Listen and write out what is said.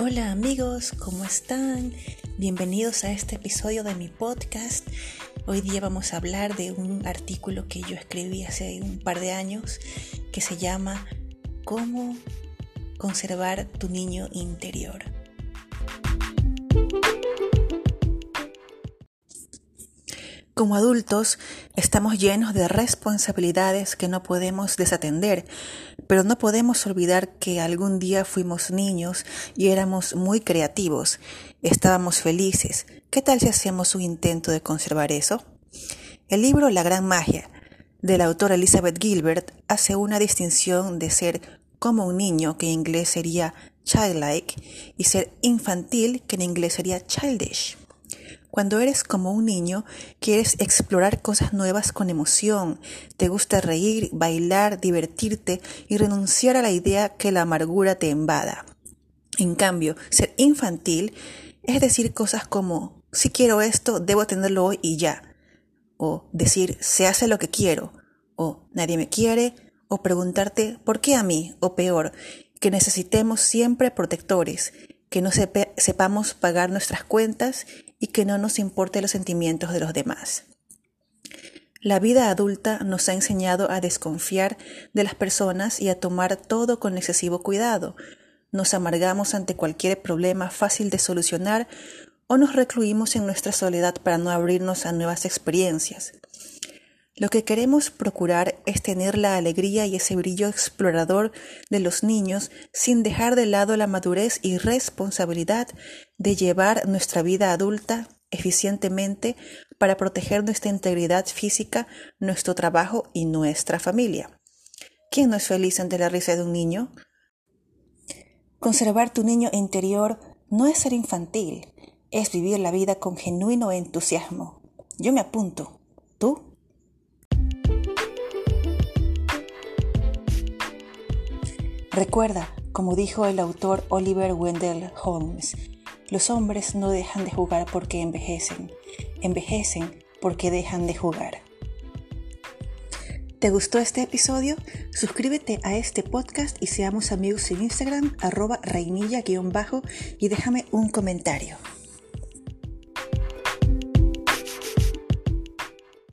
Hola amigos, ¿cómo están? Bienvenidos a este episodio de mi podcast. Hoy día vamos a hablar de un artículo que yo escribí hace un par de años que se llama ¿Cómo conservar tu niño interior? Como adultos estamos llenos de responsabilidades que no podemos desatender, pero no podemos olvidar que algún día fuimos niños y éramos muy creativos, estábamos felices. ¿Qué tal si hacemos un intento de conservar eso? El libro La Gran Magia de la autora Elizabeth Gilbert hace una distinción de ser como un niño, que en inglés sería childlike, y ser infantil, que en inglés sería childish. Cuando eres como un niño, quieres explorar cosas nuevas con emoción, te gusta reír, bailar, divertirte y renunciar a la idea que la amargura te invada. En cambio, ser infantil es decir cosas como, si quiero esto, debo tenerlo hoy y ya. O decir, se hace lo que quiero. O nadie me quiere. O preguntarte, ¿por qué a mí? O peor, que necesitemos siempre protectores, que no sepamos pagar nuestras cuentas y que no nos importe los sentimientos de los demás. La vida adulta nos ha enseñado a desconfiar de las personas y a tomar todo con excesivo cuidado. Nos amargamos ante cualquier problema fácil de solucionar o nos recluimos en nuestra soledad para no abrirnos a nuevas experiencias. Lo que queremos procurar es tener la alegría y ese brillo explorador de los niños sin dejar de lado la madurez y responsabilidad de llevar nuestra vida adulta eficientemente para proteger nuestra integridad física, nuestro trabajo y nuestra familia. ¿Quién no es feliz ante la risa de un niño? Conservar tu niño interior no es ser infantil, es vivir la vida con genuino entusiasmo. Yo me apunto. ¿Tú? Recuerda, como dijo el autor Oliver Wendell Holmes, los hombres no dejan de jugar porque envejecen, envejecen porque dejan de jugar. ¿Te gustó este episodio? Suscríbete a este podcast y seamos amigos en Instagram, arroba reinilla-bajo y déjame un comentario.